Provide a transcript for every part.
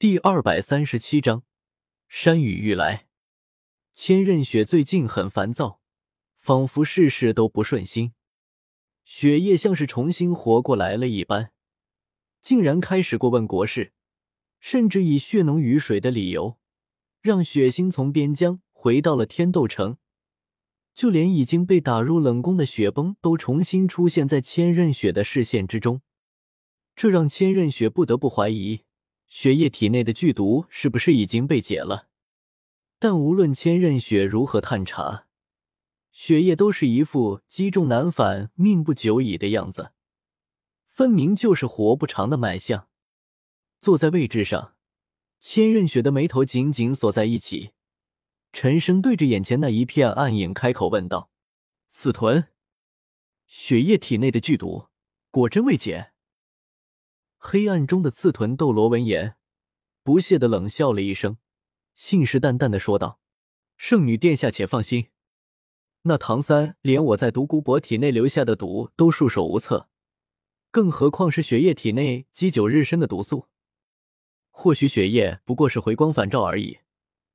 第二百三十七章，山雨欲来。千仞雪最近很烦躁，仿佛事事都不顺心。雪夜像是重新活过来了一般，竟然开始过问国事，甚至以血浓于水的理由，让雪星从边疆回到了天斗城。就连已经被打入冷宫的雪崩，都重新出现在千仞雪的视线之中，这让千仞雪不得不怀疑。雪夜体内的剧毒是不是已经被解了？但无论千仞雪如何探查，雪夜都是一副积重难返、命不久矣的样子，分明就是活不长的卖相。坐在位置上，千仞雪的眉头紧紧锁在一起，沉声对着眼前那一片暗影开口问道：“死豚，雪夜体内的剧毒果真未解？”黑暗中的刺豚斗罗闻言，不屑的冷笑了一声，信誓旦旦的说道：“圣女殿下，且放心，那唐三连我在独孤博体内留下的毒都束手无策，更何况是雪夜体内积久日深的毒素？或许雪夜不过是回光返照而已，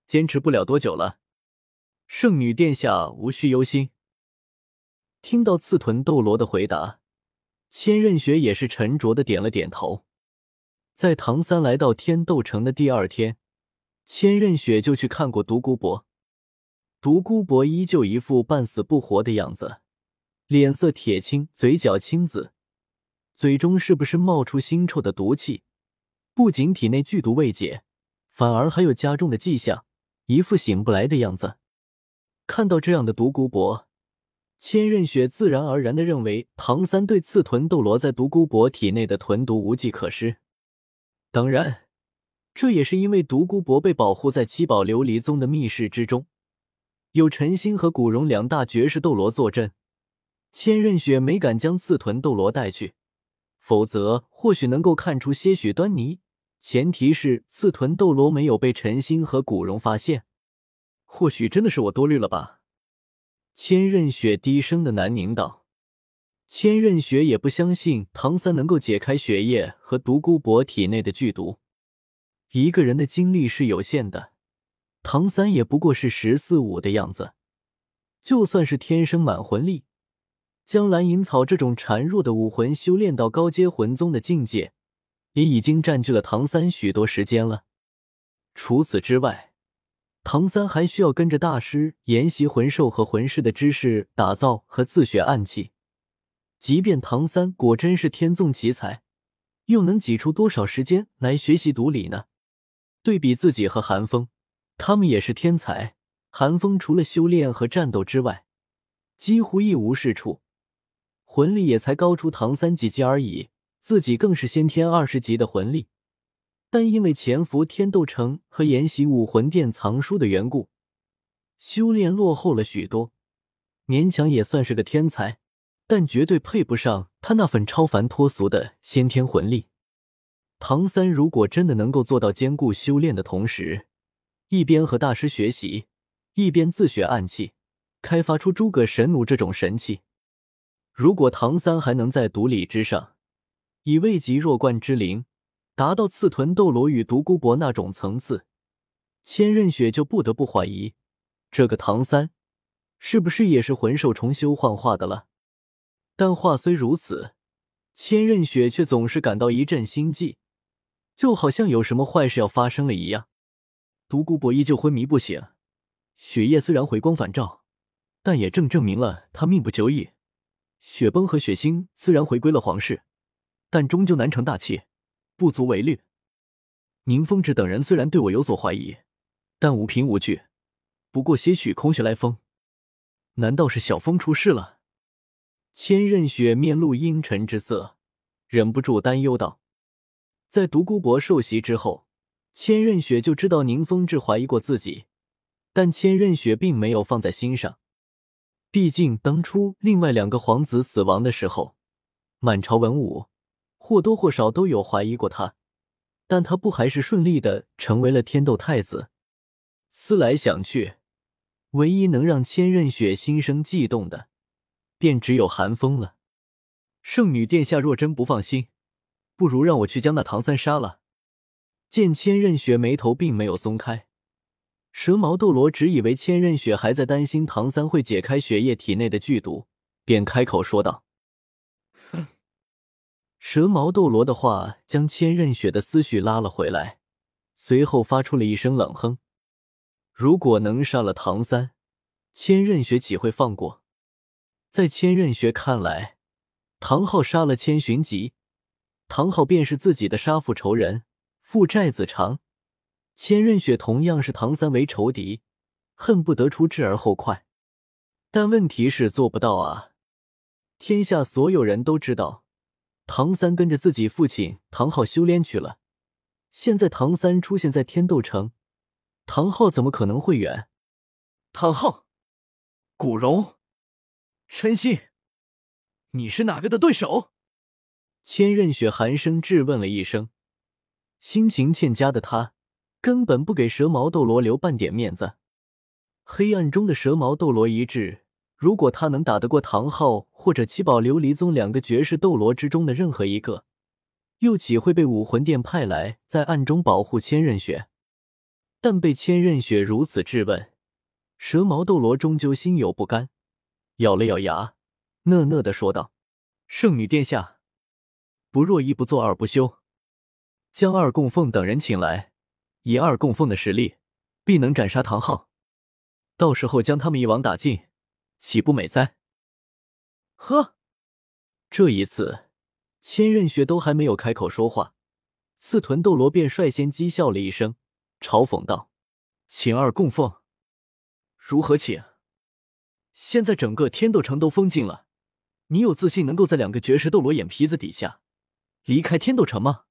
坚持不了多久了。圣女殿下无需忧心。”听到刺豚斗罗的回答。千仞雪也是沉着的点了点头。在唐三来到天斗城的第二天，千仞雪就去看过独孤博。独孤博依旧一副半死不活的样子，脸色铁青，嘴角青紫，嘴中是不是冒出腥臭的毒气？不仅体内剧毒未解，反而还有加重的迹象，一副醒不来的样子。看到这样的独孤博。千仞雪自然而然的认为唐三对刺豚斗罗在独孤博体内的豚毒无计可施。当然，这也是因为独孤博被保护在七宝琉璃宗的密室之中，有陈星和古荣两大绝世斗罗坐镇，千仞雪没敢将刺豚斗罗带去，否则或许能够看出些许端倪。前提是刺豚斗罗没有被陈星和古荣发现。或许真的是我多虑了吧。千仞雪低声的喃宁道：“千仞雪也不相信唐三能够解开雪夜和独孤博体内的剧毒。一个人的精力是有限的，唐三也不过是十四五的样子。就算是天生满魂力，将蓝银草这种孱弱的武魂修炼到高阶魂宗的境界，也已经占据了唐三许多时间了。除此之外。”唐三还需要跟着大师研习魂兽和魂师的知识，打造和自学暗器。即便唐三果真是天纵奇才，又能挤出多少时间来学习毒理呢？对比自己和韩风，他们也是天才。韩风除了修炼和战斗之外，几乎一无是处，魂力也才高出唐三几级而已。自己更是先天二十级的魂力。但因为潜伏天斗城和研习武魂殿藏书的缘故，修炼落后了许多，勉强也算是个天才，但绝对配不上他那份超凡脱俗的先天魂力。唐三如果真的能够做到兼顾修炼的同时，一边和大师学习，一边自学暗器，开发出诸葛神弩这种神器，如果唐三还能在毒理之上以未及弱冠之灵。达到刺豚斗罗与独孤博那种层次，千仞雪就不得不怀疑，这个唐三是不是也是魂兽重修幻化的了？但话虽如此，千仞雪却总是感到一阵心悸，就好像有什么坏事要发生了一样。独孤博依旧昏迷不醒，雪夜虽然回光返照，但也正证明了他命不久矣。雪崩和雪星虽然回归了皇室，但终究难成大器。不足为虑。宁风致等人虽然对我有所怀疑，但无凭无据，不过些许空穴来风。难道是小风出事了？千仞雪面露阴沉之色，忍不住担忧道：“在独孤博受袭之后，千仞雪就知道宁风致怀疑过自己，但千仞雪并没有放在心上。毕竟当初另外两个皇子死亡的时候，满朝文武。”或多或少都有怀疑过他，但他不还是顺利的成为了天斗太子？思来想去，唯一能让千仞雪心生悸动的，便只有寒风了。圣女殿下若真不放心，不如让我去将那唐三杀了。见千仞雪眉头并没有松开，蛇矛斗罗只以为千仞雪还在担心唐三会解开雪夜体内的剧毒，便开口说道：“。”蛇矛斗罗的话将千仞雪的思绪拉了回来，随后发出了一声冷哼：“如果能杀了唐三，千仞雪岂会放过？在千仞雪看来，唐昊杀了千寻疾，唐昊便是自己的杀父仇人，父债子偿。千仞雪同样是唐三为仇敌，恨不得出之而后快。但问题是做不到啊！天下所有人都知道。”唐三跟着自己父亲唐昊修炼去了，现在唐三出现在天斗城，唐昊怎么可能会远？唐昊、古荣、陈心，你是哪个的对手？千仞雪寒声质问了一声，心情欠佳的他根本不给蛇矛斗罗留半点面子。黑暗中的蛇矛斗罗一致。如果他能打得过唐昊或者七宝琉璃宗两个绝世斗罗之中的任何一个，又岂会被武魂殿派来在暗中保护千仞雪？但被千仞雪如此质问，蛇矛斗罗终究心有不甘，咬了咬牙，讷讷的说道：“圣女殿下，不若一不做二不休，将二供奉等人请来，以二供奉的实力，必能斩杀唐昊。到时候将他们一网打尽。”岂不美哉？呵，这一次，千仞雪都还没有开口说话，刺豚斗罗便率先讥笑了一声，嘲讽道：“请二供奉，如何请？现在整个天斗城都封禁了，你有自信能够在两个绝世斗罗眼皮子底下离开天斗城吗？”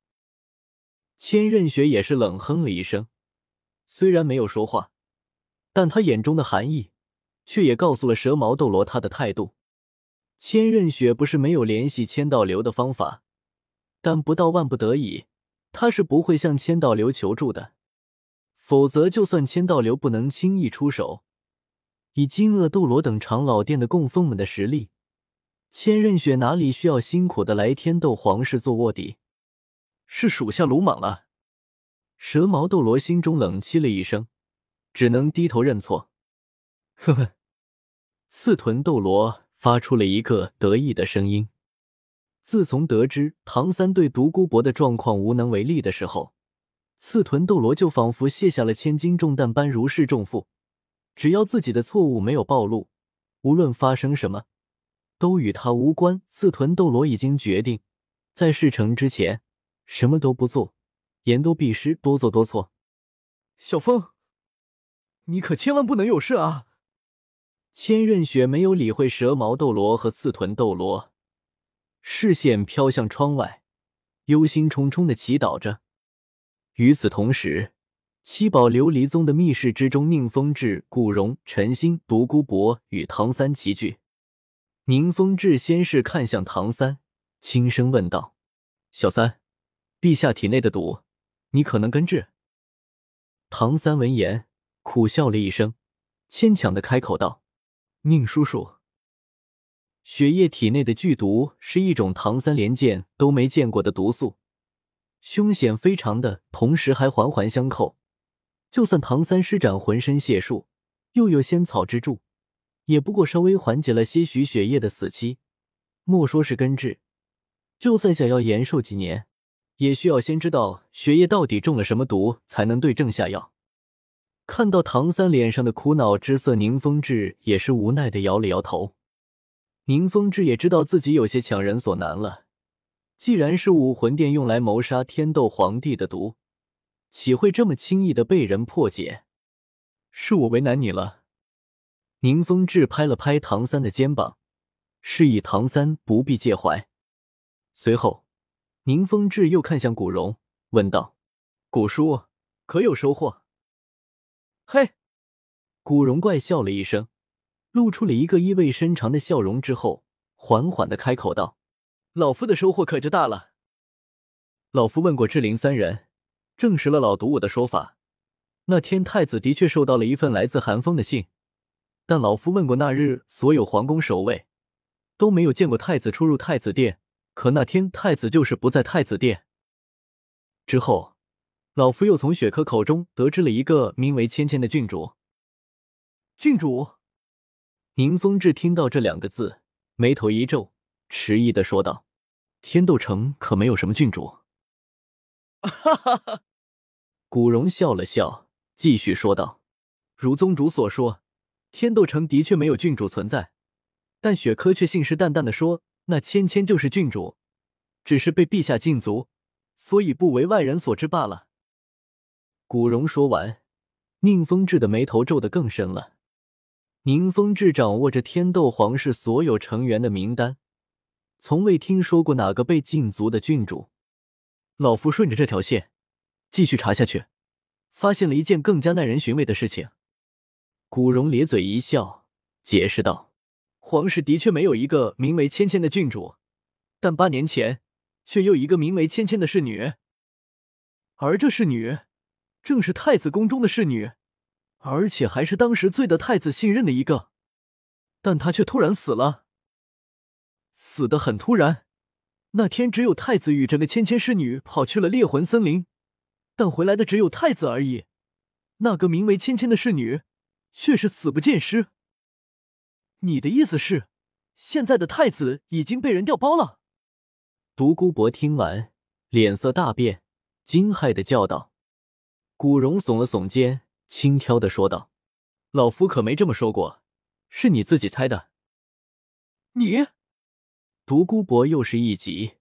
千仞雪也是冷哼了一声，虽然没有说话，但他眼中的寒意。却也告诉了蛇矛斗罗他的态度。千仞雪不是没有联系千道流的方法，但不到万不得已，他是不会向千道流求助的。否则，就算千道流不能轻易出手，以金鳄斗罗等长老殿的供奉们的实力，千仞雪哪里需要辛苦的来天斗皇室做卧底？是属下鲁莽了。蛇矛斗罗心中冷凄了一声，只能低头认错。呵呵，刺豚斗罗发出了一个得意的声音。自从得知唐三对独孤博的状况无能为力的时候，刺豚斗罗就仿佛卸下了千斤重担般如释重负。只要自己的错误没有暴露，无论发生什么，都与他无关。刺豚斗罗已经决定，在事成之前，什么都不做，言多必失，多做多错。小风，你可千万不能有事啊！千仞雪没有理会蛇矛斗罗和刺豚斗罗，视线飘向窗外，忧心忡忡的祈祷着。与此同时，七宝琉璃宗的密室之中，宁风致、古荣、陈心、独孤博与唐三齐聚。宁风致先是看向唐三，轻声问道：“小三，陛下体内的毒，你可能根治？”唐三闻言，苦笑了一声，牵强的开口道。宁叔叔，血液体内的剧毒是一种唐三连见都没见过的毒素，凶险非常的，同时还环环相扣。就算唐三施展浑身解数，又有仙草之助，也不过稍微缓解了些许血液的死期。莫说是根治，就算想要延寿几年，也需要先知道血液到底中了什么毒，才能对症下药。看到唐三脸上的苦恼之色，宁风致也是无奈的摇了摇头。宁风致也知道自己有些强人所难了。既然是武魂殿用来谋杀天斗皇帝的毒，岂会这么轻易的被人破解？是我为难你了。宁风致拍了拍唐三的肩膀，示意唐三不必介怀。随后，宁风致又看向古荣，问道：“古叔，可有收获？”嘿，古荣怪笑了一声，露出了一个意味深长的笑容，之后缓缓的开口道：“老夫的收获可就大了。老夫问过志灵三人，证实了老毒我的说法。那天太子的确收到了一份来自寒风的信，但老夫问过那日所有皇宫守卫，都没有见过太子出入太子殿。可那天太子就是不在太子殿。之后。”老夫又从雪珂口中得知了一个名为芊芊的郡主。郡主，宁风致听到这两个字，眉头一皱，迟疑的说道：“天斗城可没有什么郡主。”哈哈哈！古荣笑了笑，继续说道：“如宗主所说，天斗城的确没有郡主存在，但雪珂却信誓旦旦的说，那芊芊就是郡主，只是被陛下禁足，所以不为外人所知罢了。”古荣说完，宁风致的眉头皱得更深了。宁风致掌握着天斗皇室所有成员的名单，从未听说过哪个被禁足的郡主。老夫顺着这条线继续查下去，发现了一件更加耐人寻味的事情。古荣咧嘴一笑，解释道：“皇室的确没有一个名为芊芊的郡主，但八年前却有一个名为芊芊的侍女，而这侍女正是太子宫中的侍女。”而且还是当时最得太子信任的一个，但她却突然死了，死的很突然。那天只有太子与这个芊芊侍女跑去了猎魂森林，但回来的只有太子而已。那个名为芊芊的侍女却是死不见尸。你的意思是，现在的太子已经被人调包了？独孤博听完，脸色大变，惊骇的叫道：“古荣耸了耸肩。”轻佻的说道：“老夫可没这么说过，是你自己猜的。”你，独孤博又是一急，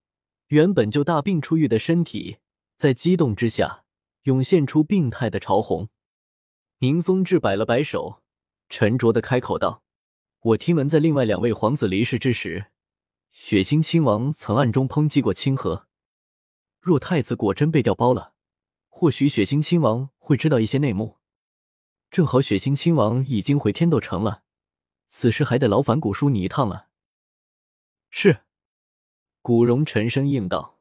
原本就大病初愈的身体在激动之下涌现出病态的潮红。宁风致摆了摆手，沉着的开口道：“我听闻，在另外两位皇子离世之时，血腥亲王曾暗中抨击过清河。若太子果真被调包了，或许血星亲王会知道一些内幕。”正好血星亲王已经回天斗城了，此事还得劳烦古叔你一趟了。是，古荣沉声应道。